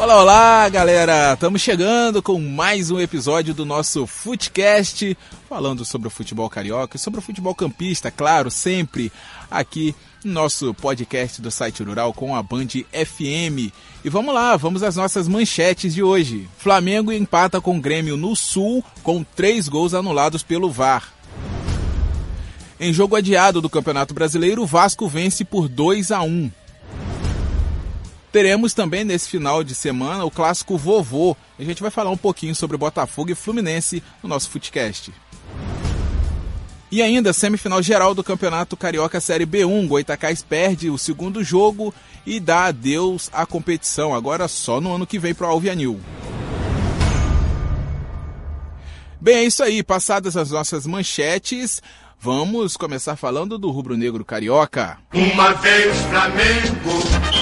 Olá, olá, galera! Estamos chegando com mais um episódio do nosso Footcast, falando sobre o futebol carioca e sobre o futebol campista, claro, sempre aqui no nosso podcast do site Rural com a Band FM. E vamos lá, vamos às nossas manchetes de hoje. Flamengo empata com o Grêmio no Sul com três gols anulados pelo VAR. Em jogo adiado do Campeonato Brasileiro, o Vasco vence por 2 a 1. Teremos também nesse final de semana o clássico Vovô. A gente vai falar um pouquinho sobre Botafogo e Fluminense no nosso Footcast. E ainda, semifinal geral do Campeonato Carioca Série B1. Goitacás perde o segundo jogo e dá adeus à competição, agora só no ano que vem para o Alvianil. Bem, é isso aí. Passadas as nossas manchetes, vamos começar falando do rubro-negro carioca. Uma vez Flamengo.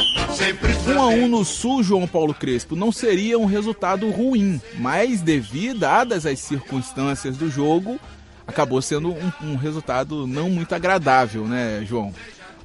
Um a um no Sul, João Paulo Crespo, não seria um resultado ruim, mas devido dadas as circunstâncias do jogo, acabou sendo um, um resultado não muito agradável, né, João?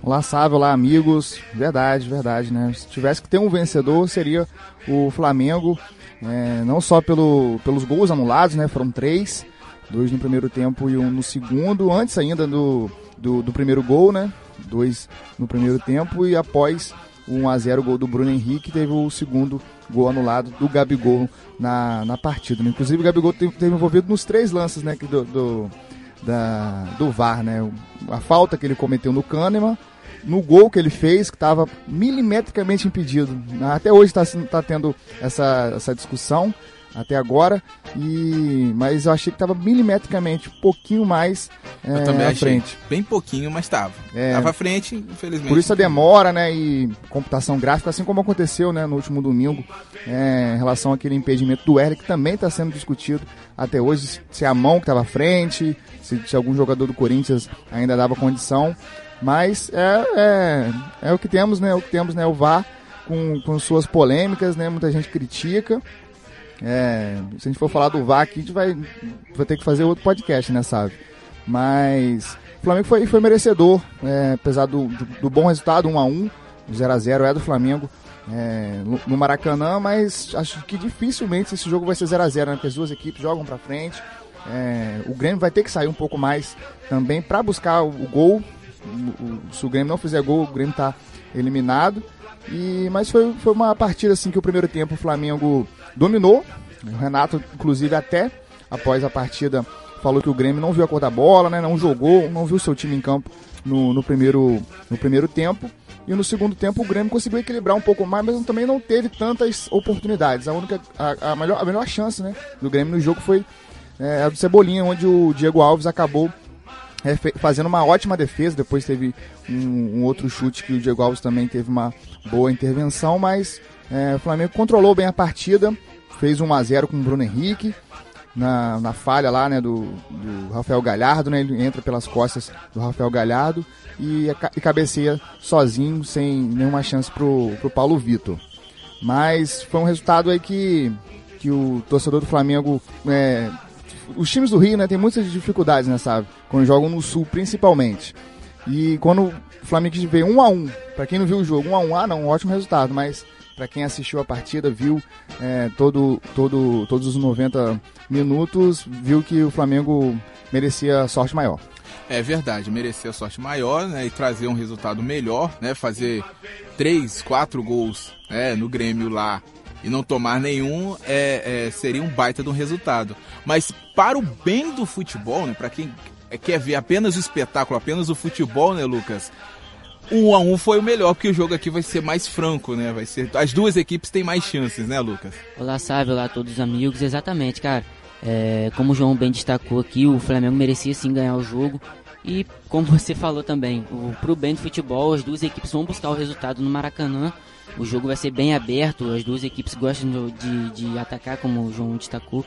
Olá, Sábio, olá, amigos. Verdade, verdade, né? Se tivesse que ter um vencedor, seria o Flamengo. É, não só pelo, pelos gols anulados, né? Foram três, dois no primeiro tempo e um no segundo, antes ainda do, do, do primeiro gol, né? Dois no primeiro tempo e após 1 a 0 gol do Bruno Henrique, teve o segundo gol anulado do Gabigol na, na partida. Né? Inclusive o Gabigol teve, teve, envolvido nos três lances né, do, do, da, do VAR, né? A falta que ele cometeu no Kahneman, no gol que ele fez, que estava milimetricamente impedido. Até hoje está tá tendo essa, essa discussão até agora. E mas eu achei que estava milimetricamente um pouquinho mais é, eu também à frente. Bem pouquinho, mas estava. É. Tava à frente, infelizmente. Por isso a demora, né, e computação gráfica, assim como aconteceu, né, no último domingo, é, em relação àquele impedimento do Erle, que também está sendo discutido até hoje, se é a mão que estava à frente, se, se algum jogador do Corinthians ainda dava condição, mas é, é, é o que temos, né, é o que temos, né, o VAR com, com suas polêmicas, né, muita gente critica, é, se a gente for falar do aqui, a gente vai, vai ter que fazer outro podcast, né, sabe? Mas o Flamengo foi, foi merecedor, é, apesar do, do, do, bom resultado, 1 a 1 0 a 0 é do Flamengo é, no, no, Maracanã, mas acho que dificilmente esse jogo vai ser 0 a 0 né? Porque as duas equipes jogam para frente. É, o Grêmio vai ter que sair um pouco mais também para buscar o, o gol. O, o, se o Grêmio não fizer gol, o Grêmio está eliminado. E, mas foi, foi uma partida assim que o primeiro tempo o Flamengo dominou. O Renato, inclusive, até após a partida, falou que o Grêmio não viu a cor da bola, né? Não jogou, não viu seu time em campo no, no, primeiro, no primeiro tempo. E no segundo tempo o Grêmio conseguiu equilibrar um pouco mais, mas também não teve tantas oportunidades. A única, a, a melhor, a melhor chance, né, do Grêmio no jogo foi é, a do Cebolinha, onde o Diego Alves acabou fazendo uma ótima defesa. Depois teve um, um, outro chute que o Diego Alves também teve uma boa intervenção, mas é, o Flamengo controlou bem a partida, fez 1 a 0 com o Bruno Henrique. Na, na falha lá né, do, do Rafael Galhardo, né, ele entra pelas costas do Rafael Galhardo e, e cabeceia sozinho, sem nenhuma chance pro, pro Paulo Vitor. Mas foi um resultado aí que, que o torcedor do Flamengo é, os times do Rio, né, tem muitas dificuldades, né, sabe? Quando jogam no Sul, principalmente. E quando o Flamengo vê um a um, para quem não viu o jogo, um a um, ah, não, um ótimo resultado, mas para quem assistiu a partida, viu é, todo, todo, todos os 90 minutos, viu que o Flamengo merecia sorte maior. É verdade, merecia sorte maior, né, e trazer um resultado melhor, né, fazer três, quatro gols, né, no Grêmio lá e não tomar nenhum é, é, seria um baita de um resultado. Mas para o bem do futebol, né, para quem quer ver apenas o espetáculo, apenas o futebol, né, Lucas? Um a um foi o melhor, porque o jogo aqui vai ser mais franco, né? Vai ser as duas equipes têm mais chances, né, Lucas? Olá, Sávio, olá a todos os amigos, exatamente, cara. É, como o João bem destacou aqui, o Flamengo merecia sim ganhar o jogo. E como você falou também, o, pro bem do futebol, as duas equipes vão buscar o resultado no Maracanã. O jogo vai ser bem aberto, as duas equipes gostam de, de atacar, como o João destacou.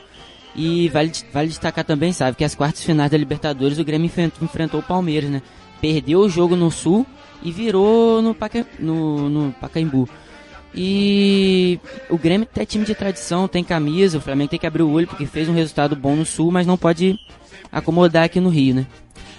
E vale, vale destacar também, sabe, que as quartas finais da Libertadores o Grêmio enfrentou o Palmeiras, né? Perdeu o jogo no Sul e virou no, Paca, no, no Pacaembu. E o Grêmio é time de tradição, tem camisa, o Flamengo tem que abrir o olho porque fez um resultado bom no Sul, mas não pode acomodar aqui no Rio, né?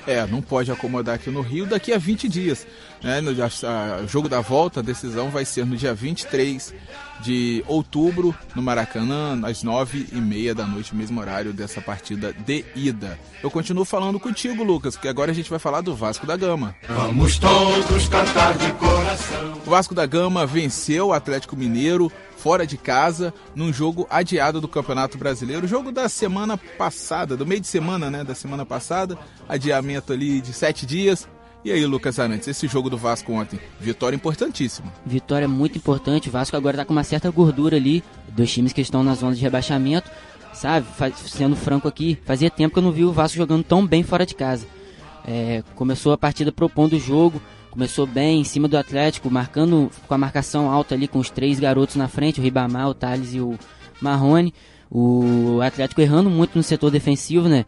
É, não pode acomodar aqui no Rio daqui a 20 dias. Né? No, a, o jogo da volta, a decisão vai ser no dia 23 de outubro, no Maracanã, às 9h30 da noite, mesmo horário dessa partida de ida. Eu continuo falando contigo, Lucas, porque agora a gente vai falar do Vasco da Gama. Vamos todos cantar de coração. O Vasco da Gama venceu o Atlético Mineiro fora de casa num jogo adiado do Campeonato Brasileiro, jogo da semana passada, do meio de semana, né, da semana passada, adiamento ali de sete dias. E aí, Lucas Arantes, esse jogo do Vasco ontem, vitória importantíssima. Vitória muito importante, o Vasco agora tá com uma certa gordura ali, dois times que estão na zona de rebaixamento, sabe, sendo franco aqui, fazia tempo que eu não vi o Vasco jogando tão bem fora de casa. É, começou a partida propondo o jogo, começou bem em cima do Atlético, marcando com a marcação alta ali com os três garotos na frente, o Ribamar, o Thales e o Marrone. O Atlético errando muito no setor defensivo, né?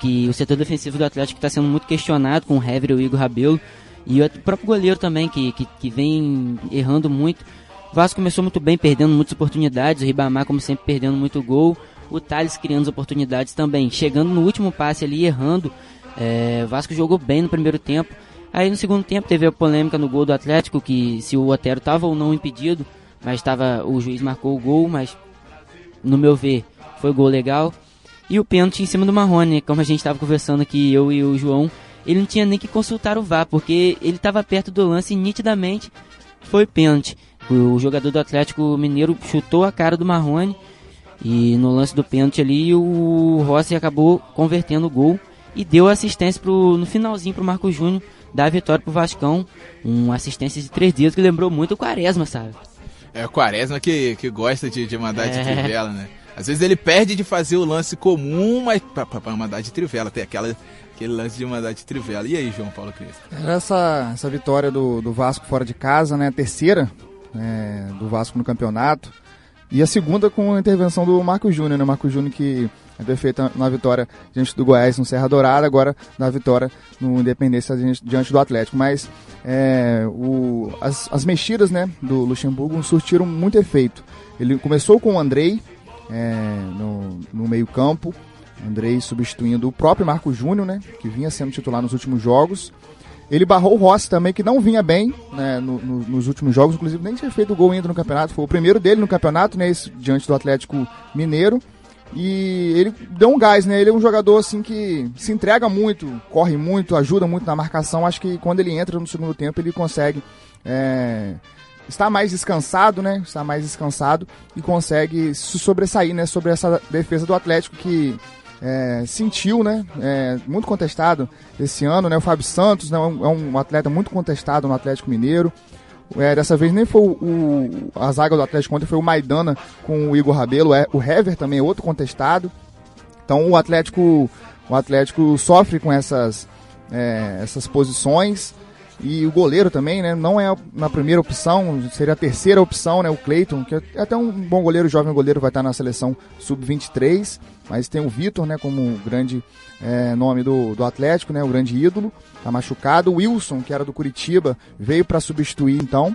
Que o setor defensivo do Atlético está sendo muito questionado com o Hever e o Igor Rabelo. E o próprio goleiro também, que, que, que vem errando muito. O Vasco começou muito bem, perdendo muitas oportunidades. O Ribamar, como sempre, perdendo muito gol. O Thales criando as oportunidades também. Chegando no último passe ali, errando. É, o Vasco jogou bem no primeiro tempo. Aí no segundo tempo teve a polêmica no gol do Atlético, que se o Otero estava ou não impedido, mas estava o juiz marcou o gol, mas no meu ver foi gol legal. E o pênalti em cima do Marrone, como a gente estava conversando aqui, eu e o João, ele não tinha nem que consultar o VAR, porque ele estava perto do lance e nitidamente foi pênalti. O jogador do Atlético Mineiro chutou a cara do Marrone e no lance do pênalti ali o Rossi acabou convertendo o gol e deu assistência pro, no finalzinho para o Marco Júnior dar a vitória pro Vascão. Uma assistência de três dias que lembrou muito o Quaresma, sabe? É o Quaresma que, que gosta de, de mandar é. de trivela, né? Às vezes ele perde de fazer o lance comum, mas pra mandar de trivela. Tem aquela, aquele lance de mandar de trivela. E aí, João Paulo Cristo? Essa, essa vitória do, do Vasco fora de casa, né? A terceira é, do Vasco no campeonato. E a segunda com a intervenção do Marco Júnior, né? Marco Júnior que ter feito na vitória diante do Goiás no Serra Dourada, agora na vitória no Independência diante do Atlético. Mas é, o, as, as mexidas né, do Luxemburgo surtiram muito efeito. Ele começou com o Andrei é, no, no meio-campo, Andrei substituindo o próprio Marco Júnior, né, que vinha sendo titular nos últimos jogos. Ele barrou o Rossi também, que não vinha bem né, no, no, nos últimos jogos, inclusive nem tinha feito gol ainda no campeonato. Foi o primeiro dele no campeonato, né, esse, diante do Atlético Mineiro. E ele deu um gás, né? Ele é um jogador assim que se entrega muito, corre muito, ajuda muito na marcação. Acho que quando ele entra no segundo tempo ele consegue é, estar mais descansado, né? Estar mais descansado e consegue se sobressair, né? Sobre essa defesa do Atlético que é, sentiu, né? É, muito contestado esse ano, né? O Fábio Santos né, é um atleta muito contestado no Atlético Mineiro. É, dessa vez nem foi o, a zaga do Atlético ontem, foi o Maidana com o Igor Rabelo, é, o Hever também é outro contestado. Então o Atlético, o Atlético sofre com essas, é, essas posições. E o goleiro também, né? Não é na primeira opção, seria a terceira opção, né? O Cleiton, que é até um bom goleiro, jovem goleiro, vai estar na seleção sub-23. Mas tem o Vitor, né? Como grande é, nome do, do Atlético, né? O grande ídolo. Tá machucado. O Wilson, que era do Curitiba, veio para substituir, então.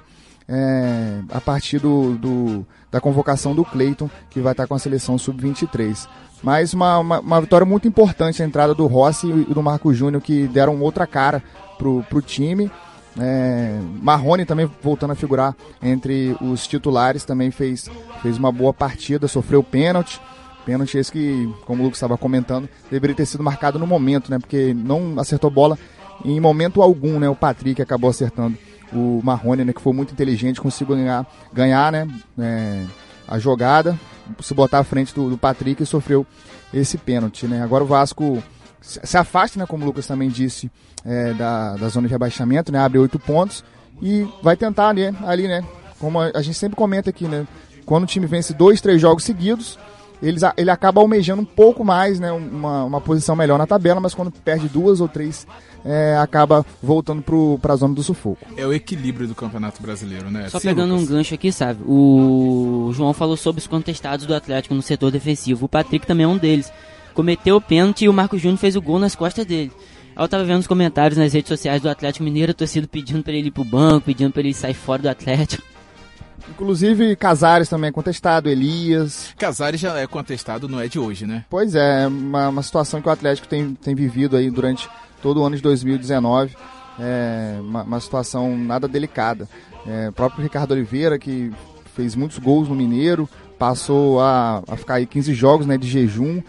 É, a partir do, do, da convocação do Cleiton, que vai estar com a seleção sub-23. Mas uma, uma, uma, vitória muito importante a entrada do Rossi e do Marco Júnior, que deram outra cara pro, pro time. É, Marrone também voltando a figurar entre os titulares, também fez, fez uma boa partida, sofreu pênalti. Pênalti esse que, como o Lucas estava comentando, deveria ter sido marcado no momento, né? Porque não acertou bola em momento algum, né? O Patrick acabou acertando o Marrone, né? Que foi muito inteligente, conseguiu ganhar, ganhar né? É, a jogada, se botar à frente do, do Patrick e sofreu esse pênalti, né? Agora o Vasco se afasta, né, como o Lucas também disse, é, da, da zona de rebaixamento, né, abre oito pontos e vai tentar ali, ali, né, como a, a, gente sempre comenta aqui, né, quando o time vence dois, três jogos seguidos, eles, ele acaba almejando um pouco mais, né, uma, uma posição melhor na tabela, mas quando perde duas ou três, é, acaba voltando para a zona do sufoco. É o equilíbrio do Campeonato Brasileiro, né? Só Sim, pegando Lucas. um gancho aqui, sabe? O João falou sobre os contestados do Atlético no setor defensivo. O Patrick também é um deles cometeu o pênalti e o Marco Júnior fez o gol nas costas dele. Aí eu tava vendo os comentários nas redes sociais do Atlético Mineiro, a torcida pedindo para ele ir pro banco, pedindo para ele sair fora do Atlético. Inclusive, Casares também é contestado, Elias. Casares já é contestado, não é de hoje, né? Pois é, uma, uma situação que o Atlético tem, tem vivido aí durante todo o ano de 2019. É, uma, uma situação nada delicada. É, o próprio Ricardo Oliveira, que fez muitos gols no Mineiro, passou a, a ficar aí 15 jogos né, de jejum,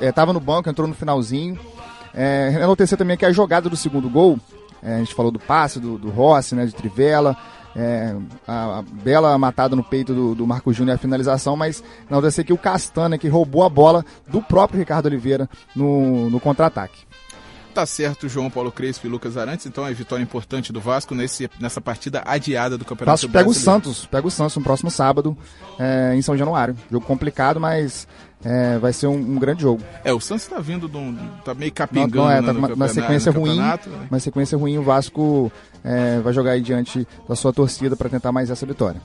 estava é, no banco, entrou no finalzinho. É, enaltecer também que a jogada do segundo gol, é, a gente falou do passe do, do Rossi, né, de Trivela, é, a, a, bela matada no peito do, do Marco Júnior a finalização, mas ser que o Castanha que roubou a bola do próprio Ricardo Oliveira no, no contra-ataque. Tá certo, João Paulo Crespo e Lucas Arantes, então é vitória importante do Vasco nesse, nessa partida adiada do Campeonato Vasco pega o Santos, pega o Santos no próximo sábado é, em São Januário. Jogo complicado, mas é, vai ser um, um, grande jogo. É, o Santos tá vindo, do, tá meio capingando não, não é, tá né, uma, sequência ruim, uma sequência ruim, o Vasco é, vai jogar aí diante da sua torcida para tentar mais essa vitória.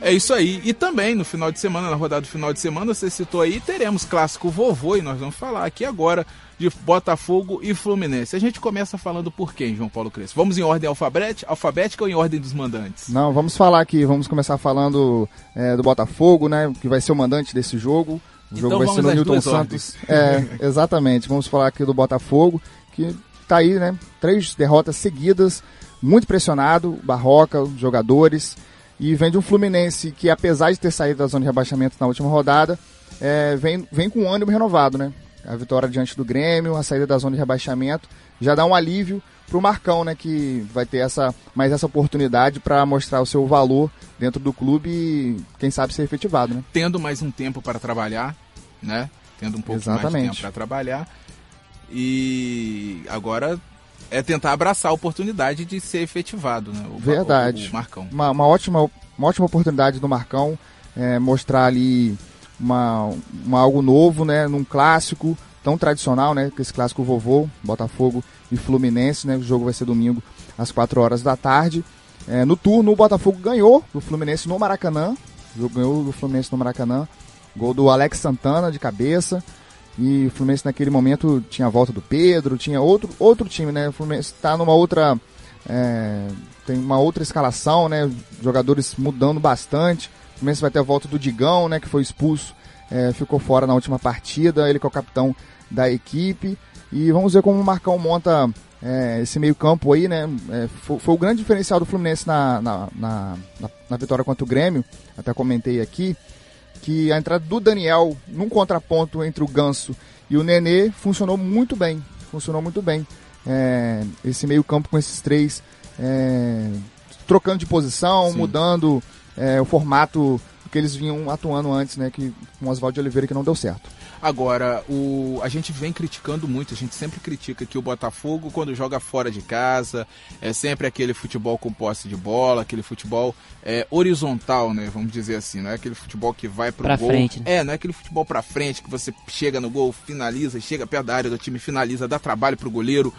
É isso aí. E também no final de semana, na rodada do final de semana, você citou aí, teremos clássico vovô e nós vamos falar aqui agora de Botafogo e Fluminense. A gente começa falando por quem, João Paulo Crespo? Vamos em ordem alfabética, alfabética ou em ordem dos mandantes? Não, vamos falar aqui, vamos começar falando é, do Botafogo, né, que vai ser o mandante desse jogo. O então jogo vai ser no Newton Santos. É, exatamente. Vamos falar aqui do Botafogo, que tá aí, né, três derrotas seguidas, muito pressionado, Barroca, jogadores e vem de um Fluminense que, apesar de ter saído da zona de rebaixamento na última rodada, é, vem, vem com um ânimo renovado, né? A vitória diante do Grêmio, a saída da zona de rebaixamento, já dá um alívio para o Marcão, né? Que vai ter essa, mais essa oportunidade para mostrar o seu valor dentro do clube e, quem sabe, ser efetivado, né? Tendo mais um tempo para trabalhar, né? Tendo um pouco Exatamente. mais de tempo para trabalhar. E agora é tentar abraçar a oportunidade de ser efetivado, né? O, Verdade. O, o Marcão. Uma, uma, ótima, uma ótima oportunidade do Marcão é, mostrar ali uma, uma, algo novo, né? Num clássico tão tradicional, né? Que esse clássico vovô, Botafogo e Fluminense, né? O jogo vai ser domingo às 4 horas da tarde. É, no turno, o Botafogo ganhou do Fluminense no Maracanã. O jogo ganhou do Fluminense no Maracanã. Gol do Alex Santana de cabeça. E o Fluminense naquele momento tinha a volta do Pedro, tinha outro, outro time, né? O Fluminense está numa outra. É, tem uma outra escalação, né? Jogadores mudando bastante. O Fluminense vai ter a volta do Digão, né? Que foi expulso, é, ficou fora na última partida. Ele que é o capitão da equipe. E vamos ver como o Marcão monta é, esse meio-campo aí, né? É, foi, foi, o grande diferencial do Fluminense na, na, na, na, vitória contra o Grêmio. Até comentei aqui que a entrada do Daniel num contraponto entre o Ganso e o Nenê funcionou muito bem. Funcionou muito bem. É, esse meio campo com esses três é, trocando de posição, Sim. mudando é, o formato que eles vinham atuando antes, né? Que, com o Oswaldo de Oliveira que não deu certo. Agora, o, a gente vem criticando muito, a gente sempre critica que o Botafogo, quando joga fora de casa, é sempre aquele futebol com posse de bola, aquele futebol é, horizontal, né? Vamos dizer assim, não é aquele futebol que vai pro pra gol. Frente, né? É, não é aquele futebol pra frente que você chega no gol, finaliza, chega perto da área do time, finaliza, dá trabalho pro goleiro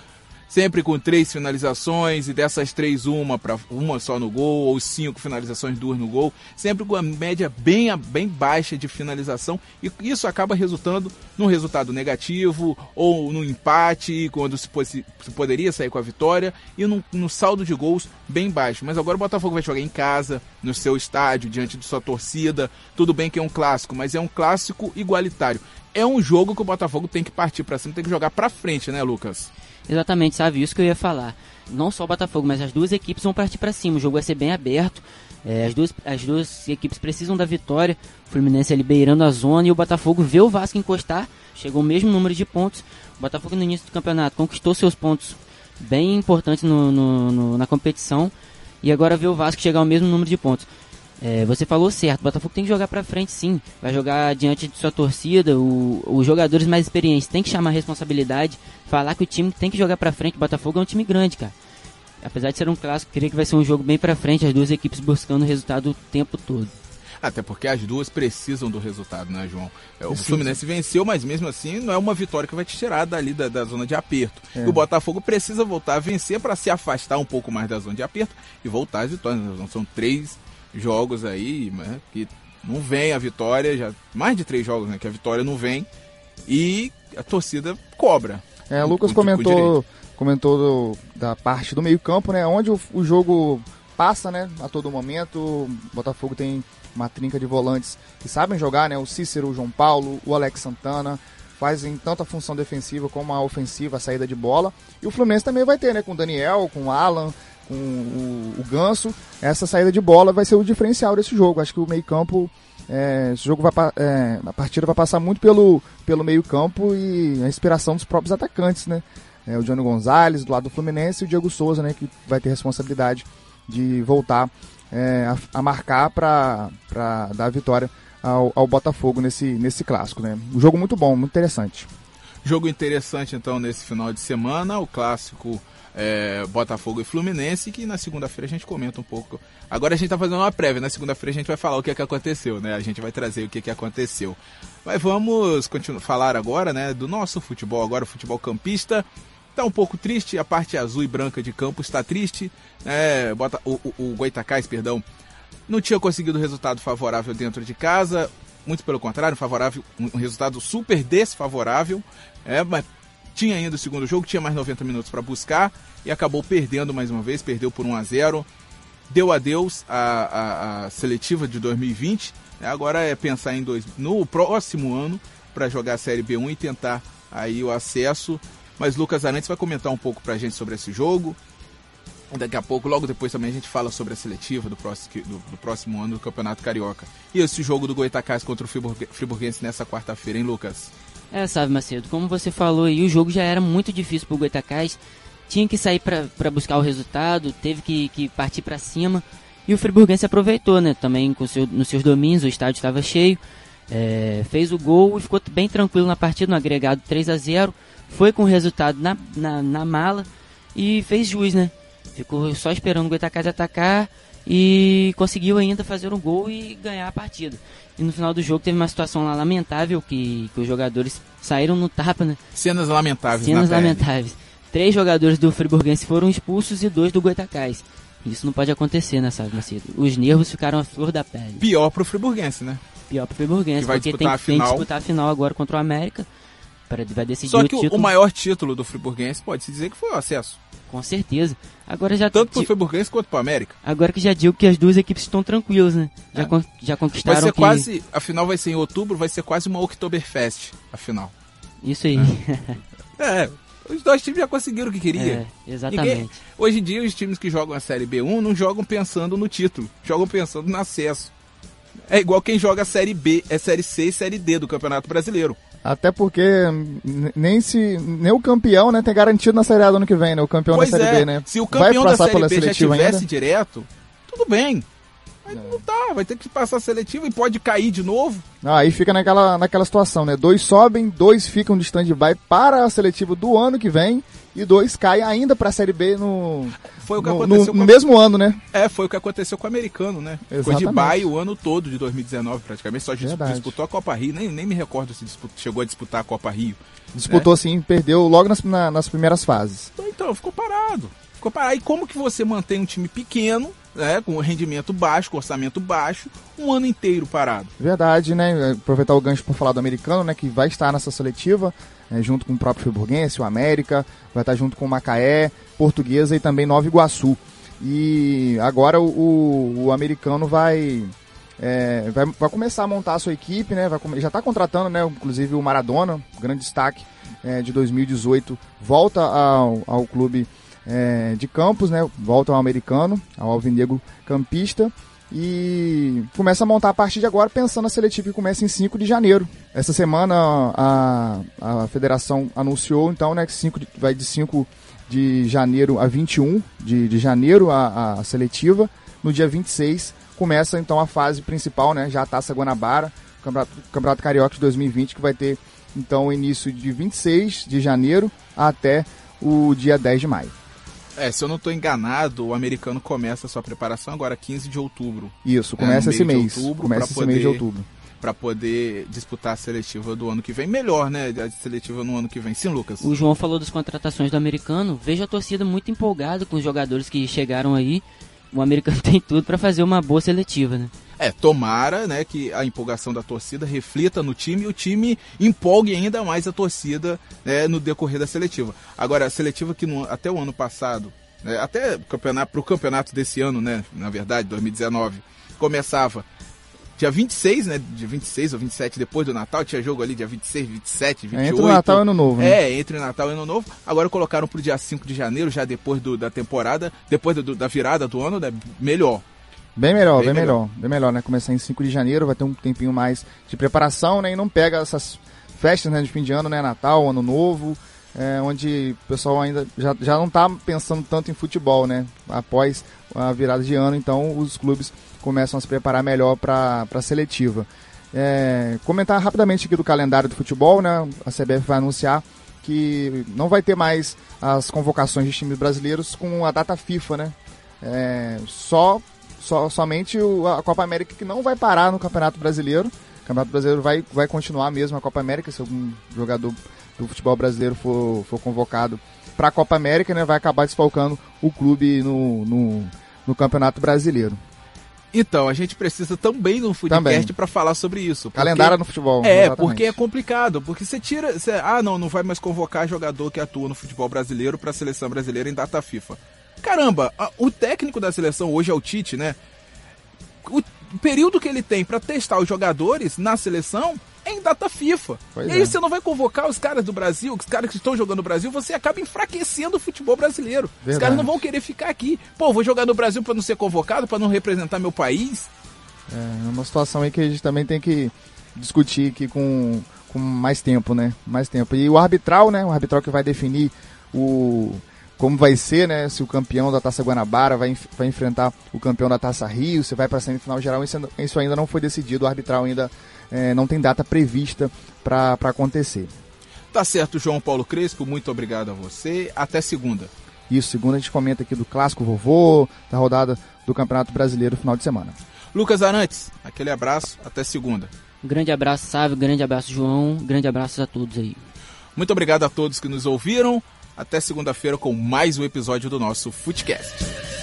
sempre com três finalizações e dessas três uma para uma só no gol ou cinco finalizações duas no gol, sempre com a média bem bem baixa de finalização e isso acaba resultando num resultado negativo ou no empate quando se, se poderia sair com a vitória e no, no saldo de gols bem baixo. Mas agora o Botafogo vai jogar em casa, no seu estádio, diante de sua torcida. Tudo bem que é um clássico, mas é um clássico igualitário. É um jogo que o Botafogo tem que partir para cima, tem que jogar para frente, né, Lucas? Exatamente, sabe? Isso que eu ia falar. Não só o Botafogo, mas as duas equipes vão partir para cima. O jogo vai ser bem aberto. É, as, duas, as duas equipes precisam da vitória. O Fluminense ali beirando a zona e o Botafogo vê o Vasco encostar. Chegou o mesmo número de pontos. O Botafogo no início do campeonato conquistou seus pontos bem importantes no, no, no, na competição. E agora vê o Vasco chegar ao mesmo número de pontos. É, você falou certo, o Botafogo tem que jogar pra frente sim. Vai jogar diante de sua torcida, o, os jogadores mais experientes tem que chamar a responsabilidade, falar que o time tem que jogar pra frente. O Botafogo é um time grande, cara. Apesar de ser um clássico, queria que vai ser um jogo bem pra frente, as duas equipes buscando o resultado o tempo todo. Até porque as duas precisam do resultado, né, João? É, o Fluminense venceu, mas mesmo assim não é uma vitória que vai te tirar dali da, da zona de aperto. É. E o Botafogo precisa voltar a vencer para se afastar um pouco mais da zona de aperto e voltar às vitórias. Né? São três jogos aí, né, que não vem a vitória, já mais de três jogos, né, que a vitória não vem e a torcida cobra. É, o Lucas comentou comentou do, da parte do meio-campo, né, onde o, o, jogo passa, né, a todo momento. O Botafogo tem uma trinca de volantes que sabem jogar, né, o Cícero, o João Paulo, o Alex Santana. fazem tanto a função defensiva como a ofensiva, a saída de bola. E o Fluminense também vai ter, né? Com o Daniel, com o Alan, com o, o Ganso. Essa saída de bola vai ser o diferencial desse jogo. Acho que o meio-campo. É, esse jogo vai, é, a partida vai passar muito pelo, pelo meio-campo e a inspiração dos próprios atacantes, né? É, o Johnny Gonzalez do lado do Fluminense e o Diego Souza, né? Que vai ter responsabilidade de voltar é, a, a, marcar para dar a vitória ao, ao, Botafogo nesse, nesse clássico. Né? Um jogo muito bom, muito interessante. Jogo interessante então nesse final de semana, o clássico é, Botafogo e Fluminense, que na segunda-feira a gente comenta um pouco. Agora a gente está fazendo uma prévia, na segunda-feira a gente vai falar o que, é que aconteceu, né? A gente vai trazer o que, é que aconteceu. Mas vamos continuar falar agora, né, do nosso futebol, agora o futebol campista. Está um pouco triste, a parte azul e branca de campo está triste. É, bota, o, o, o Goitacás, perdão, não tinha conseguido resultado favorável dentro de casa. Muito pelo contrário, favorável, um resultado super desfavorável. É, mas tinha ainda o segundo jogo, tinha mais 90 minutos para buscar e acabou perdendo mais uma vez, perdeu por 1 a 0 Deu adeus à, à, à seletiva de 2020. É, agora é pensar em dois, no próximo ano para jogar a Série B1 e tentar aí o acesso mas Lucas Arantes vai comentar um pouco pra gente sobre esse jogo. Daqui a pouco, logo depois também a gente fala sobre a seletiva do próximo, do, do próximo ano do Campeonato Carioca. E esse jogo do Goitacás contra o Friburguense nessa quarta-feira, hein, Lucas? É, sabe, Macedo, como você falou aí, o jogo já era muito difícil pro Goitacás. Tinha que sair para buscar o resultado, teve que, que partir para cima. E o Friburguense aproveitou, né? Também com seu, nos seus domínios, o estádio estava cheio. É, fez o gol e ficou bem tranquilo na partida, no agregado 3 a 0 foi com o resultado na, na, na mala e fez jus, né? Ficou só esperando o Goitacás atacar e conseguiu ainda fazer um gol e ganhar a partida. E no final do jogo teve uma situação lá lamentável que, que os jogadores saíram no tapa, né? Cenas lamentáveis. Cenas lamentáveis. Três jogadores do Friburguense foram expulsos e dois do Goitacás. Isso não pode acontecer, né, sabe, Macedo? Os nervos ficaram à flor da pele. Pior pro Friburguense, né? Pior pro Friburguense, porque tem, tem que disputar a final agora contra o América vai decidir Só que o, o, maior título do Friburguense pode-se dizer que foi o acesso. Com certeza. Agora já Tanto pro Friburguense quanto pro América. Agora que já digo que as duas equipes estão tranquilas, né? Já, é. con já conquistaram Vai ser que... quase, a final vai ser em outubro, vai ser quase uma Oktoberfest, a final. Isso aí. É. é. Os dois times já conseguiram o que queriam. É, exatamente. Ninguém... Hoje em dia, os times que jogam a Série B1 não jogam pensando no título, jogam pensando no acesso. É igual quem joga a Série B, é Série C e Série D do Campeonato Brasileiro. Até porque nem se nem o campeão, né, tem garantido na Série A do ano que vem, né? O campeão pois da Série é. B, né? Se o campeão da Série B já tivesse ainda? direto, tudo bem. Mas não tá, vai ter que passar a seletiva e pode cair de novo. Ah, aí fica naquela, naquela situação, né? Dois sobem, dois ficam de stand-by para a seletiva do ano que vem e dois caem ainda para a Série B no, foi o que no, aconteceu no, no mesmo ano, né? É, foi o que aconteceu com o americano, né? Exatamente. Ficou de bye o ano todo de 2019 praticamente, só Verdade. disputou a Copa Rio, nem, nem me recordo se disputou, chegou a disputar a Copa Rio. Disputou né? sim, perdeu logo nas, na, nas primeiras fases. Então, então, ficou parado. Ficou parado. E como que você mantém um time pequeno né, com rendimento baixo, com orçamento baixo, um ano inteiro parado. Verdade, né? Aproveitar o gancho para falar do americano, né, que vai estar nessa seletiva, né, junto com o próprio Friburguense, o América, vai estar junto com o Macaé, Portuguesa e também Nova Iguaçu. E agora o, o, o americano vai, é, vai, vai começar a montar a sua equipe, né? Vai, já está contratando, né? Inclusive o Maradona, grande destaque é, de 2018, volta ao, ao clube é, de Campos, né? Volta ao americano, ao alvinegro campista. E começa a montar a partir de agora, pensando na seletiva que começa em 5 de janeiro. Essa semana a, a federação anunciou, então, né, que cinco, vai de 5 de janeiro a 21 de, de janeiro a, a seletiva. No dia 26 começa então a fase principal, né? Já a Taça Guanabara, Campeonato, Campeonato Carioca de 2020, que vai ter então o início de 26 de janeiro até o dia 10 de maio. É, se eu não estou enganado, o americano começa a sua preparação agora 15 de outubro. Isso, começa é, esse mês. começa esse poder, mês de outubro. Para poder disputar a seletiva do ano que vem. Melhor, né? A seletiva no ano que vem. Sim, Lucas. O João falou das contratações do americano. Vejo a torcida muito empolgada com os jogadores que chegaram aí. O americano tem tudo para fazer uma boa seletiva, né? É, tomara né, que a empolgação da torcida reflita no time e o time empolgue ainda mais a torcida né, no decorrer da seletiva. Agora, a seletiva que no, até o ano passado, né, até para o campeonato desse ano, né, na verdade, 2019, começava dia 26, né? Dia 26 ou 27 depois do Natal, tinha jogo ali dia 26, 27, 28. É, entre o Natal e Ano Novo. Né? É, entre o Natal e Ano Novo. Agora colocaram pro dia 5 de janeiro, já depois do, da temporada, depois do, da virada do ano, né? Melhor. Bem melhor, bem, bem melhor. melhor. Bem melhor, né? Começar em 5 de janeiro, vai ter um tempinho mais de preparação, né? E não pega essas festas né, de fim de ano, né? Natal, Ano Novo, é, onde o pessoal ainda já, já não está pensando tanto em futebol, né? Após a virada de ano, então os clubes começam a se preparar melhor para a seletiva. É, comentar rapidamente aqui do calendário do futebol, né? A CBF vai anunciar que não vai ter mais as convocações de times brasileiros com a data FIFA, né? É, só, só somente o, a Copa América que não vai parar no Campeonato Brasileiro. O Campeonato Brasileiro vai, vai continuar mesmo a Copa América, se algum jogador do futebol brasileiro for, for convocado para a Copa América, né, vai acabar desfalcando o clube no, no, no Campeonato Brasileiro. Então, a gente precisa também de um Foodcast para falar sobre isso. Porque... Calendário no futebol. É, exatamente. porque é complicado. Porque você tira. Você... ah, não, não vai mais convocar jogador que atua no futebol brasileiro para a seleção brasileira em data FIFA. Caramba, o técnico da seleção hoje é o Tite, né? O período que ele tem para testar os jogadores na seleção é em data FIFA. Pois e aí é. você não vai convocar os caras do Brasil, os caras que estão jogando no Brasil, você acaba enfraquecendo o futebol brasileiro. Verdade. Os caras não vão querer ficar aqui. Pô, vou jogar no Brasil para não ser convocado, para não representar meu país. É uma situação aí que a gente também tem que discutir aqui com, com mais tempo, né? Mais tempo. E o arbitral, né? O arbitral que vai definir o como vai ser, né? Se o campeão da Taça Guanabara vai, vai enfrentar o campeão da Taça Rio, se vai para a semifinal geral, isso, isso ainda não foi decidido. O arbitral ainda é, não tem data prevista para acontecer. Tá certo, João Paulo Crespo, muito obrigado a você. Até segunda. Isso, segunda a gente comenta aqui do clássico vovô, da rodada do Campeonato Brasileiro final de semana. Lucas Arantes, aquele abraço, até segunda. Um grande abraço, Sávio, grande abraço, João, grande abraço a todos aí. Muito obrigado a todos que nos ouviram. Até segunda-feira com mais um episódio do nosso Footcast.